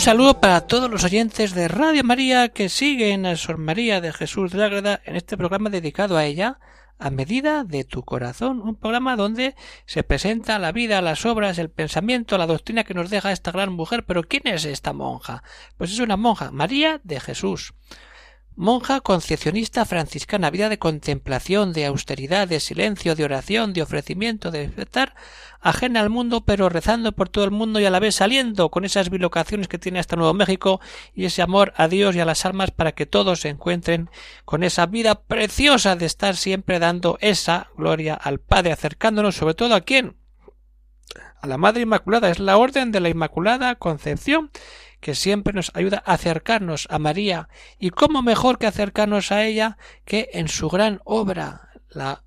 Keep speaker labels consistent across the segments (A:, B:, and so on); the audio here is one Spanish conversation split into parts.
A: Un saludo para todos los oyentes de Radio María que siguen a Sor María de Jesús de la en este programa dedicado a ella, a medida de tu corazón, un programa donde se presenta la vida, las obras, el pensamiento, la doctrina que nos deja esta gran mujer. Pero ¿quién es esta monja? Pues es una monja, María de Jesús. Monja concepcionista franciscana, vida de contemplación, de austeridad, de silencio, de oración, de ofrecimiento, de estar ajena al mundo, pero rezando por todo el mundo y a la vez saliendo con esas bilocaciones que tiene hasta Nuevo México y ese amor a Dios y a las almas para que todos se encuentren con esa vida preciosa de estar siempre dando esa gloria al Padre, acercándonos sobre todo a quién? A la Madre Inmaculada, es la orden de la Inmaculada Concepción que siempre nos ayuda a acercarnos a María. ¿Y cómo mejor que acercarnos a ella que en su gran obra, la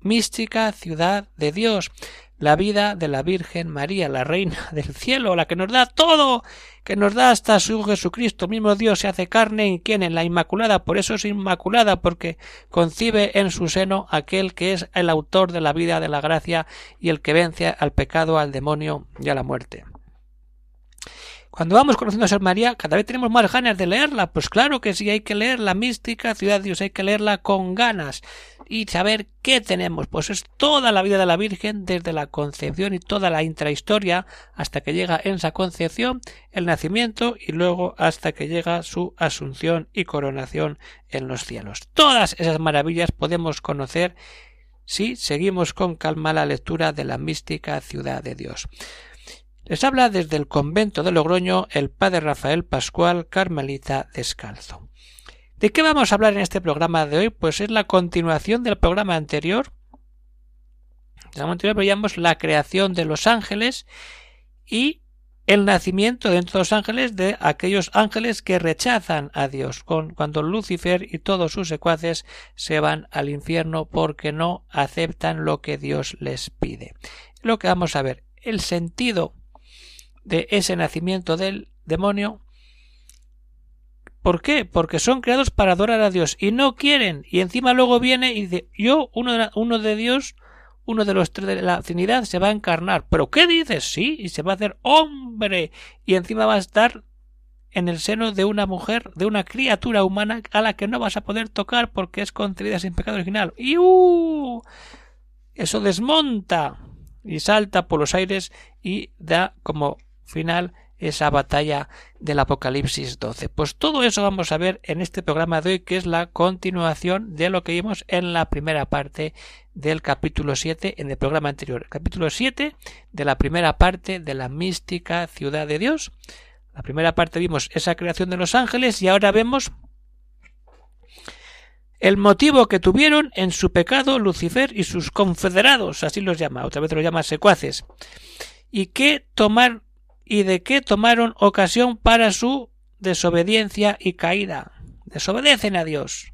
A: mística ciudad de Dios, la vida de la Virgen María, la Reina del cielo, la que nos da todo, que nos da hasta su Jesucristo, mismo Dios se hace carne y quien en la Inmaculada, por eso es Inmaculada, porque concibe en su seno aquel que es el autor de la vida, de la gracia y el que vence al pecado, al demonio y a la muerte. Cuando vamos conociendo a Sor María, cada vez tenemos más ganas de leerla. Pues claro que sí, hay que leer la mística Ciudad de Dios, hay que leerla con ganas y saber qué tenemos. Pues es toda la vida de la Virgen, desde la concepción y toda la intrahistoria hasta que llega en esa concepción, el nacimiento y luego hasta que llega su asunción y coronación en los cielos. Todas esas maravillas podemos conocer si seguimos con calma la lectura de la mística Ciudad de Dios. Les habla desde el convento de Logroño el padre Rafael Pascual Carmelita Descalzo. ¿De qué vamos a hablar en este programa de hoy? Pues es la continuación del programa anterior. En el anterior veíamos la creación de los ángeles y el nacimiento dentro de los ángeles de aquellos ángeles que rechazan a Dios, cuando Lucifer y todos sus secuaces se van al infierno porque no aceptan lo que Dios les pide. Lo que vamos a ver, el sentido de ese nacimiento del demonio. ¿Por qué? Porque son creados para adorar a Dios y no quieren. Y encima luego viene y dice, yo, uno de, uno de Dios, uno de los tres de la Trinidad, se va a encarnar. ¿Pero qué dices? Sí, y se va a hacer hombre. Y encima va a estar en el seno de una mujer, de una criatura humana a la que no vas a poder tocar porque es concebida sin pecado original. ¡Y uh! Eso desmonta y salta por los aires y da como final esa batalla del Apocalipsis 12. Pues todo eso vamos a ver en este programa de hoy, que es la continuación de lo que vimos en la primera parte del capítulo 7 en el programa anterior. capítulo 7 de la primera parte de la mística ciudad de Dios. La primera parte vimos esa creación de los ángeles y ahora vemos el motivo que tuvieron en su pecado Lucifer y sus confederados, así los llama, otra vez los llama secuaces, y que tomar y de qué tomaron ocasión para su desobediencia y caída. Desobedecen a Dios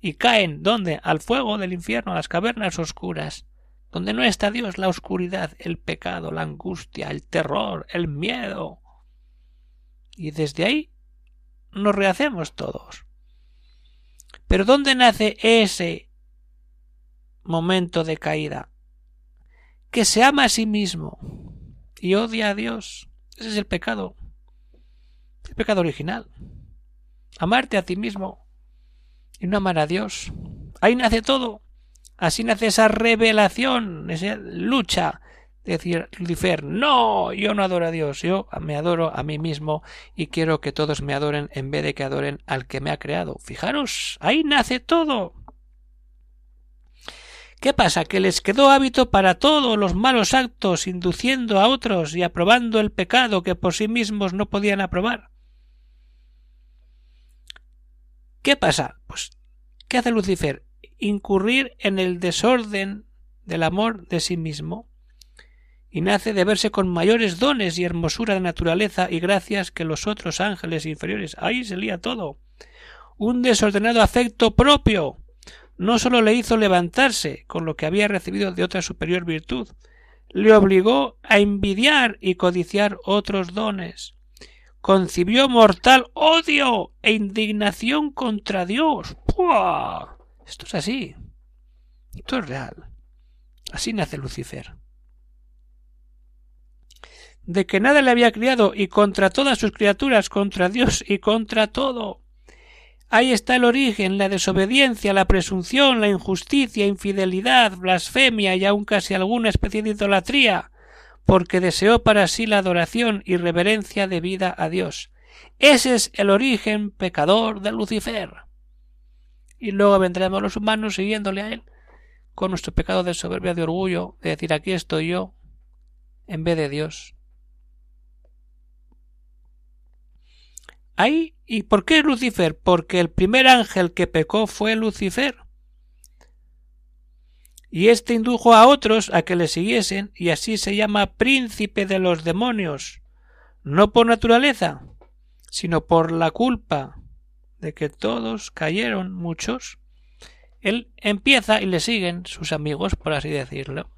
A: y caen ¿dónde? al fuego del infierno, a las cavernas oscuras, donde no está Dios, la oscuridad, el pecado, la angustia, el terror, el miedo. Y desde ahí nos rehacemos todos. Pero ¿dónde nace ese momento de caída? Que se ama a sí mismo y odia a Dios ese es el pecado. El pecado original. Amarte a ti mismo y no amar a Dios. Ahí nace todo. Así nace esa revelación, esa lucha. De decir, Lucifer, no, yo no adoro a Dios, yo me adoro a mí mismo y quiero que todos me adoren en vez de que adoren al que me ha creado. Fijaros, ahí nace todo. ¿Qué pasa? Que les quedó hábito para todos los malos actos, induciendo a otros y aprobando el pecado que por sí mismos no podían aprobar. ¿Qué pasa? Pues, ¿qué hace Lucifer? Incurrir en el desorden del amor de sí mismo y nace de verse con mayores dones y hermosura de naturaleza y gracias que los otros ángeles inferiores. Ahí se lía todo. Un desordenado afecto propio no sólo le hizo levantarse con lo que había recibido de otra superior virtud, le obligó a envidiar y codiciar otros dones. Concibió mortal odio e indignación contra Dios. ¡Puah! Esto es así. Esto es real. Así nace Lucifer de que nada le había criado y contra todas sus criaturas, contra Dios y contra todo. Ahí está el origen, la desobediencia, la presunción, la injusticia, infidelidad, blasfemia y aun casi alguna especie de idolatría, porque deseó para sí la adoración y reverencia debida a Dios. Ese es el origen pecador de Lucifer. Y luego vendremos los humanos siguiéndole a él, con nuestro pecado de soberbia, de orgullo, de decir aquí estoy yo, en vez de Dios. Ahí, ¿y por qué Lucifer? Porque el primer ángel que pecó fue Lucifer. Y éste indujo a otros a que le siguiesen, y así se llama príncipe de los demonios, no por naturaleza, sino por la culpa de que todos cayeron muchos. Él empieza y le siguen sus amigos, por así decirlo.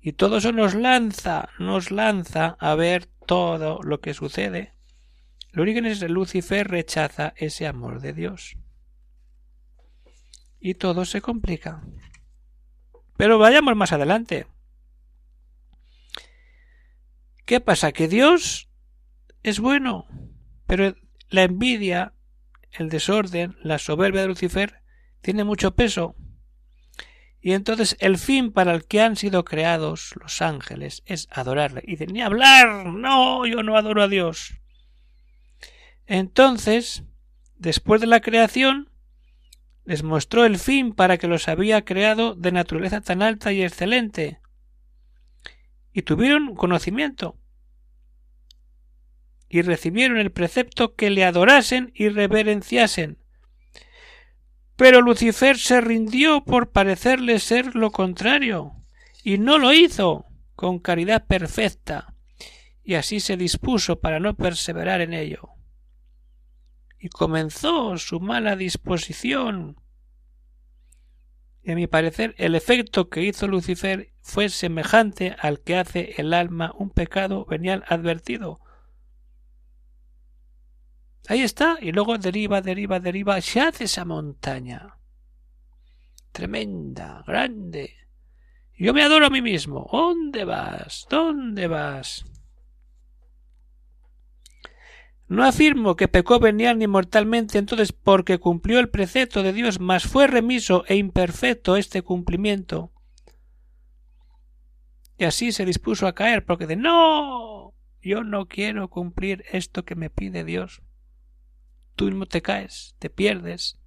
A: Y todo eso nos lanza, nos lanza a ver todo lo que sucede origen es que Lucifer rechaza ese amor de Dios. Y todo se complica. Pero vayamos más adelante. ¿Qué pasa? Que Dios es bueno, pero la envidia, el desorden, la soberbia de Lucifer tiene mucho peso. Y entonces el fin para el que han sido creados los ángeles es adorarle. Y dicen, ni hablar, no, yo no adoro a Dios. Entonces, después de la creación, les mostró el fin para que los había creado de naturaleza tan alta y excelente. Y tuvieron conocimiento. Y recibieron el precepto que le adorasen y reverenciasen. Pero Lucifer se rindió por parecerle ser lo contrario, y no lo hizo con caridad perfecta, y así se dispuso para no perseverar en ello y comenzó su mala disposición. Y a mi parecer el efecto que hizo Lucifer fue semejante al que hace el alma un pecado venial advertido. Ahí está, y luego deriva, deriva, deriva, se hace esa montaña. Tremenda, grande. Yo me adoro a mí mismo. ¿Dónde vas? ¿Dónde vas? No afirmo que pecó venial ni mortalmente entonces porque cumplió el precepto de Dios, mas fue remiso e imperfecto este cumplimiento. Y así se dispuso a caer, porque de no, yo no quiero cumplir esto que me pide Dios. Tú mismo te caes, te pierdes,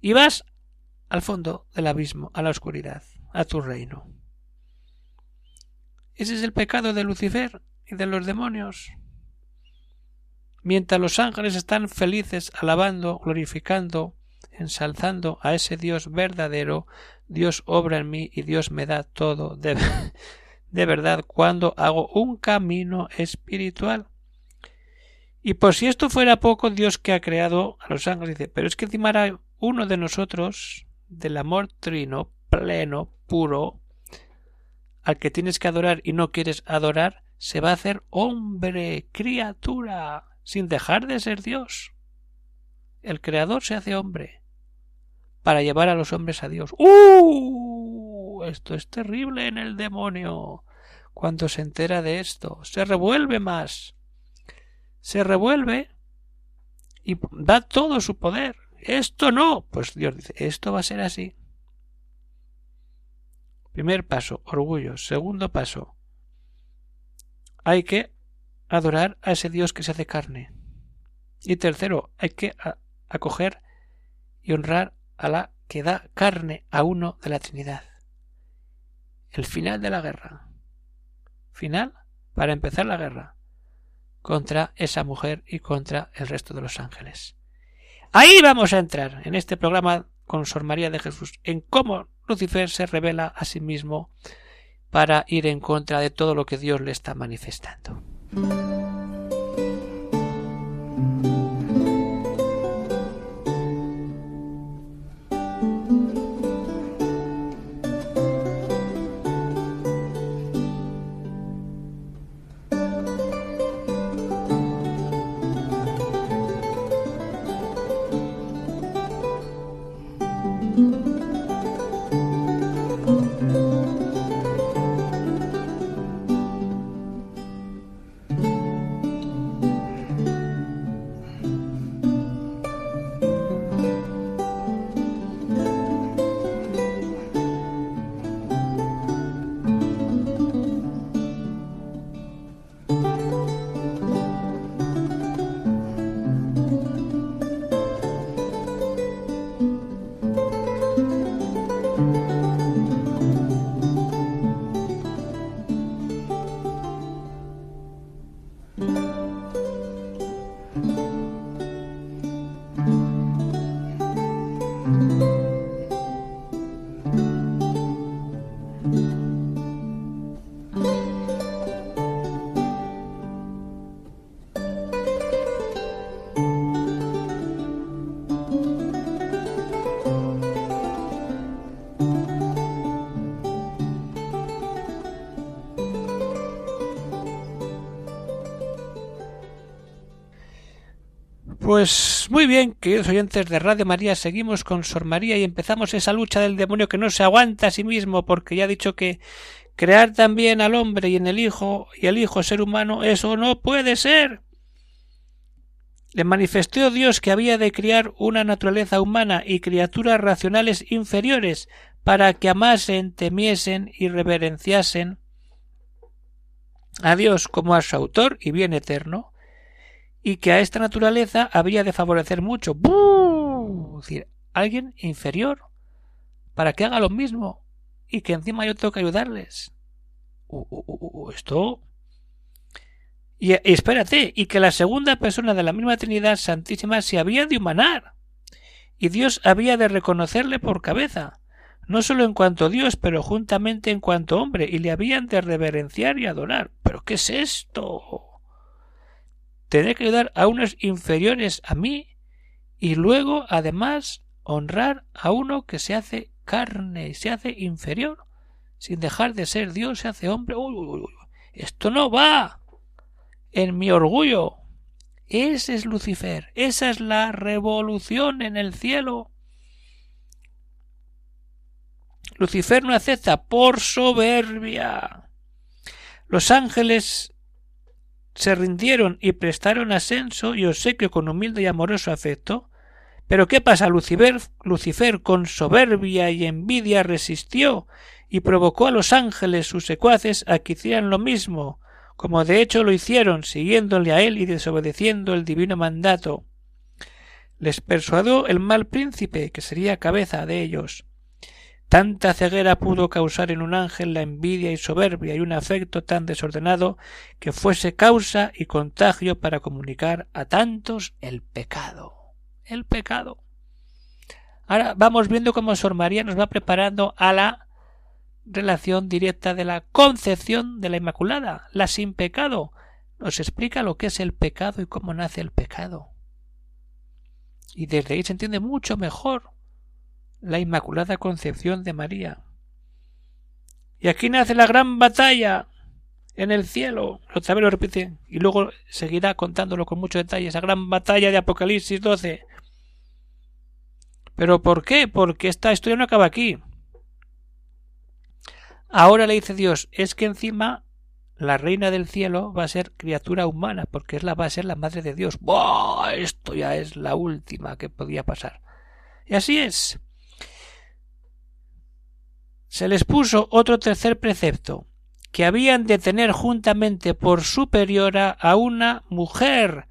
A: y vas al fondo del abismo, a la oscuridad, a tu reino. Ese es el pecado de Lucifer y de los demonios mientras los ángeles están felices alabando, glorificando, ensalzando a ese Dios verdadero, Dios obra en mí y Dios me da todo de, de verdad cuando hago un camino espiritual. Y por si esto fuera poco, Dios que ha creado a los ángeles dice, pero es que encima uno de nosotros, del amor trino, pleno, puro, al que tienes que adorar y no quieres adorar, se va a hacer hombre, criatura sin dejar de ser Dios. El Creador se hace hombre para llevar a los hombres a Dios. ¡Uh! Esto es terrible en el demonio. Cuando se entera de esto, se revuelve más. Se revuelve y da todo su poder. Esto no. Pues Dios dice, esto va a ser así. Primer paso, orgullo. Segundo paso, hay que adorar a ese Dios que se hace carne. Y tercero, hay que acoger y honrar a la que da carne a uno de la Trinidad. El final de la guerra. Final para empezar la guerra contra esa mujer y contra el resto de los ángeles. Ahí vamos a entrar en este programa con Sor María de Jesús en cómo Lucifer se revela a sí mismo para ir en contra de todo lo que Dios le está manifestando. Mm-hmm. Pues muy bien, queridos oyentes de Radio María, seguimos con Sor María y empezamos esa lucha del demonio que no se aguanta a sí mismo, porque ya ha dicho que crear también al hombre y en el hijo y el hijo ser humano, eso no puede ser. Le manifestó Dios que había de criar una naturaleza humana y criaturas racionales inferiores para que amasen, temiesen y reverenciasen a Dios como a su autor y bien eterno, y que a esta naturaleza habría de favorecer mucho. Es decir, alguien inferior para que haga lo mismo y que encima yo tengo que ayudarles. Uh, uh, uh, esto. Y, y, espérate, y que la segunda persona de la misma Trinidad Santísima se había de humanar, y Dios había de reconocerle por cabeza, no sólo en cuanto Dios, pero juntamente en cuanto hombre, y le habían de reverenciar y adorar. ¿Pero qué es esto? Tener que ayudar a unos inferiores a mí y luego además honrar a uno que se hace carne y se hace inferior sin dejar de ser Dios se hace hombre. Esto no va. En mi orgullo ese es Lucifer esa es la revolución en el cielo. Lucifer no acepta por soberbia. Los ángeles se rindieron y prestaron ascenso y obsequio con humilde y amoroso afecto. Pero ¿qué pasa? Lucifer, Lucifer con soberbia y envidia resistió y provocó a los ángeles sus secuaces a que hicieran lo mismo, como de hecho lo hicieron, siguiéndole a él y desobedeciendo el divino mandato. Les persuadió el mal príncipe, que sería cabeza de ellos, Tanta ceguera pudo causar en un ángel la envidia y soberbia y un afecto tan desordenado que fuese causa y contagio para comunicar a tantos el pecado. El pecado. Ahora vamos viendo cómo Sor María nos va preparando a la relación directa de la concepción de la Inmaculada, la sin pecado. Nos explica lo que es el pecado y cómo nace el pecado. Y desde ahí se entiende mucho mejor la Inmaculada Concepción de María. Y aquí nace la gran batalla en el cielo. Otra vez lo repite y luego seguirá contándolo con mucho detalle. Esa gran batalla de Apocalipsis 12. ¿Pero por qué? Porque esta historia no acaba aquí. Ahora le dice Dios, es que encima la reina del cielo va a ser criatura humana, porque es la, va a ser la madre de Dios. ¡Buah! Esto ya es la última que podía pasar. Y así es se les puso otro tercer precepto, que habían de tener juntamente por superiora a una mujer,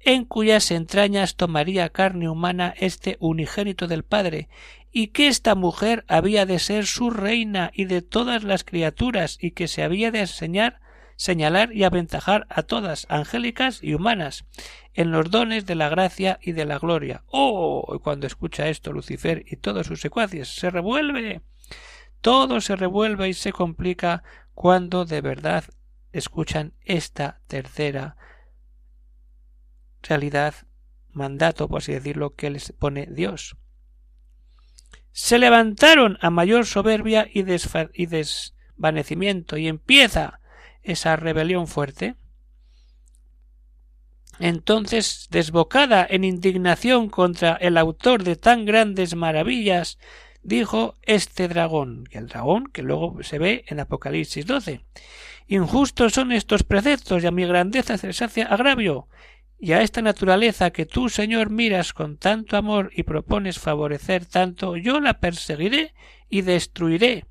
A: en cuyas entrañas tomaría carne humana este unigénito del Padre, y que esta mujer había de ser su reina y de todas las criaturas, y que se había de enseñar, señalar y aventajar a todas, angélicas y humanas, en los dones de la gracia y de la gloria. Oh. cuando escucha esto Lucifer y todos sus secuaces se revuelve todo se revuelve y se complica cuando de verdad escuchan esta tercera realidad, mandato, por así decirlo, que les pone Dios. Se levantaron a mayor soberbia y, y desvanecimiento y empieza esa rebelión fuerte. Entonces, desbocada en indignación contra el autor de tan grandes maravillas, dijo este dragón, y el dragón que luego se ve en Apocalipsis 12. Injustos son estos preceptos y a mi grandeza se les hace agravio, y a esta naturaleza que tú, Señor, miras con tanto amor y propones favorecer tanto, yo la perseguiré y destruiré,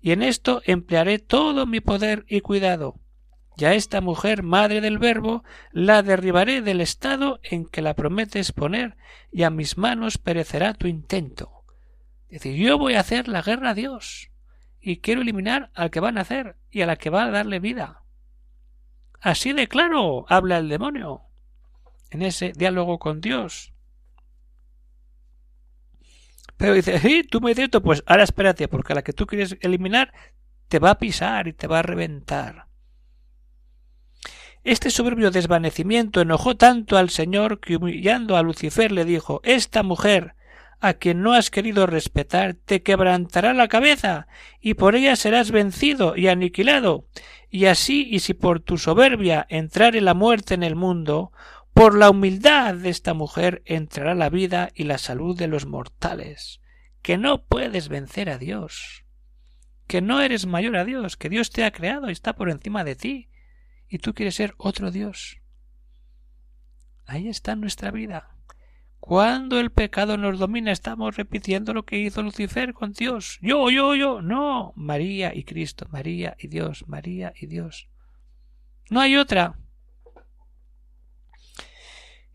A: y en esto emplearé todo mi poder y cuidado. Y a esta mujer, madre del Verbo, la derribaré del estado en que la prometes poner, y a mis manos perecerá tu intento. Decir, yo voy a hacer la guerra a Dios y quiero eliminar al que van a hacer y a la que va a darle vida. Así de claro habla el demonio en ese diálogo con Dios. Pero dice, sí, tú me dices, pues ahora espérate, porque a la que tú quieres eliminar te va a pisar y te va a reventar. Este soberbio desvanecimiento enojó tanto al Señor que humillando a Lucifer le dijo Esta mujer a quien no has querido respetar te quebrantará la cabeza, y por ella serás vencido y aniquilado. Y así, y si por tu soberbia entrare la muerte en el mundo, por la humildad de esta mujer entrará la vida y la salud de los mortales, que no puedes vencer a Dios, que no eres mayor a Dios, que Dios te ha creado y está por encima de ti, y tú quieres ser otro Dios. Ahí está nuestra vida. Cuando el pecado nos domina estamos repitiendo lo que hizo Lucifer con Dios. Yo, yo, yo. No. María y Cristo. María y Dios. María y Dios. No hay otra.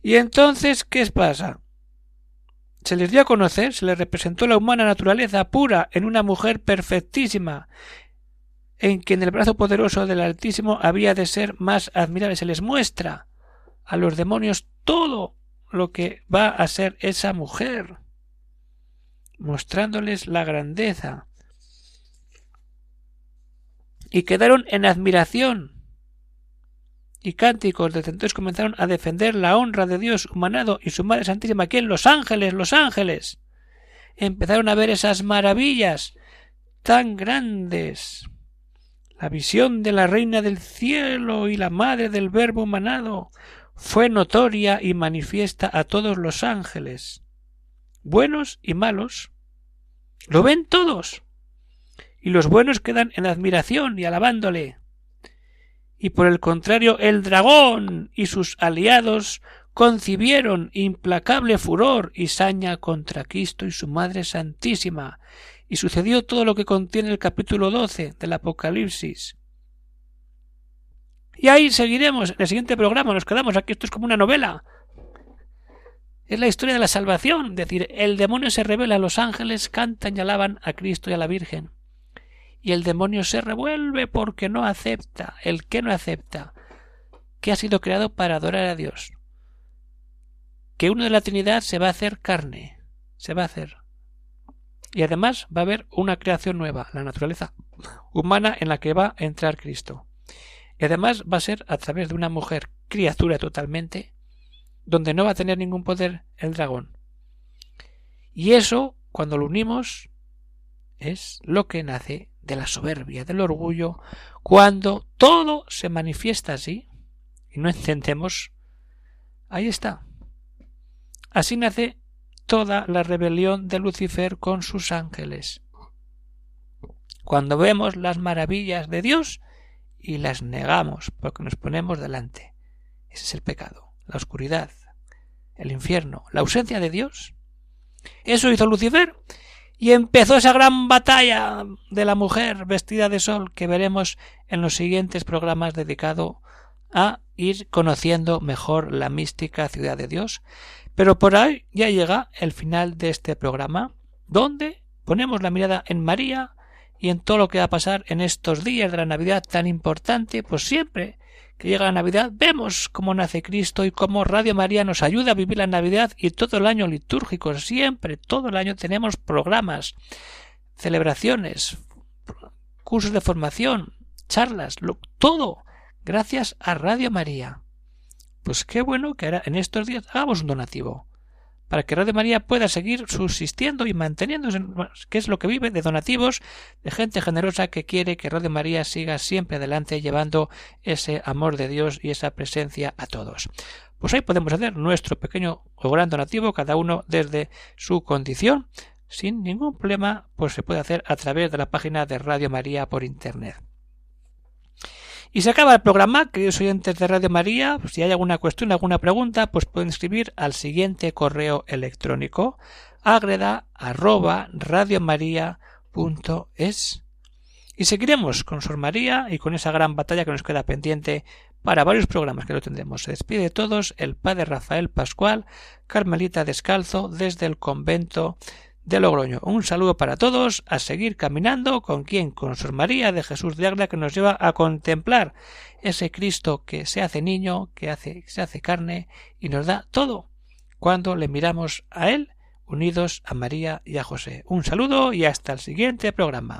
A: Y entonces, ¿qué pasa? Se les dio a conocer, se les representó la humana naturaleza pura en una mujer perfectísima, en quien el brazo poderoso del Altísimo había de ser más admirable. Se les muestra a los demonios todo lo que va a ser esa mujer, mostrándoles la grandeza. Y quedaron en admiración. Y cánticos de entonces comenzaron a defender la honra de Dios humanado y su Madre Santísima, en los ángeles, los ángeles. Empezaron a ver esas maravillas tan grandes. La visión de la Reina del Cielo y la Madre del Verbo humanado, fue notoria y manifiesta a todos los ángeles, buenos y malos. Lo ven todos. Y los buenos quedan en admiración y alabándole. Y por el contrario, el dragón y sus aliados concibieron implacable furor y saña contra Cristo y su Madre Santísima, y sucedió todo lo que contiene el capítulo doce del Apocalipsis. Y ahí seguiremos en el siguiente programa. Nos quedamos aquí. Esto es como una novela. Es la historia de la salvación. Es decir, el demonio se revela, los ángeles cantan y alaban a Cristo y a la Virgen. Y el demonio se revuelve porque no acepta. El que no acepta que ha sido creado para adorar a Dios. Que uno de la Trinidad se va a hacer carne. Se va a hacer. Y además va a haber una creación nueva, la naturaleza humana en la que va a entrar Cristo. Y además va a ser a través de una mujer criatura totalmente, donde no va a tener ningún poder el dragón. Y eso, cuando lo unimos, es lo que nace de la soberbia, del orgullo, cuando todo se manifiesta así y no entendemos, ahí está. Así nace toda la rebelión de Lucifer con sus ángeles. Cuando vemos las maravillas de Dios, y las negamos porque nos ponemos delante. Ese es el pecado, la oscuridad, el infierno, la ausencia de Dios. Eso hizo Lucifer y empezó esa gran batalla de la mujer vestida de sol que veremos en los siguientes programas dedicados a ir conociendo mejor la mística ciudad de Dios. Pero por ahí ya llega el final de este programa, donde ponemos la mirada en María, y en todo lo que va a pasar en estos días de la Navidad tan importante, pues siempre que llega la Navidad vemos cómo nace Cristo y cómo Radio María nos ayuda a vivir la Navidad y todo el año litúrgico, siempre, todo el año tenemos programas, celebraciones, cursos de formación, charlas, todo gracias a Radio María. Pues qué bueno que ahora en estos días hagamos un donativo para que Radio María pueda seguir subsistiendo y manteniéndose, que es lo que vive de donativos, de gente generosa que quiere que Radio María siga siempre adelante llevando ese amor de Dios y esa presencia a todos. Pues ahí podemos hacer nuestro pequeño o gran donativo, cada uno desde su condición, sin ningún problema, pues se puede hacer a través de la página de Radio María por Internet. Y se acaba el programa, queridos oyentes de Radio María. Si hay alguna cuestión, alguna pregunta, pues pueden escribir al siguiente correo electrónico agreda Y seguiremos con Sor María y con esa gran batalla que nos queda pendiente para varios programas que lo tendremos. Se despide de todos el padre Rafael Pascual, Carmelita Descalzo, desde el convento de Logroño. Un saludo para todos, a seguir caminando con quien, con Sor María de Jesús de Ágreda que nos lleva a contemplar ese Cristo que se hace niño, que hace, se hace carne y nos da todo cuando le miramos a Él unidos a María y a José. Un saludo y hasta el siguiente programa.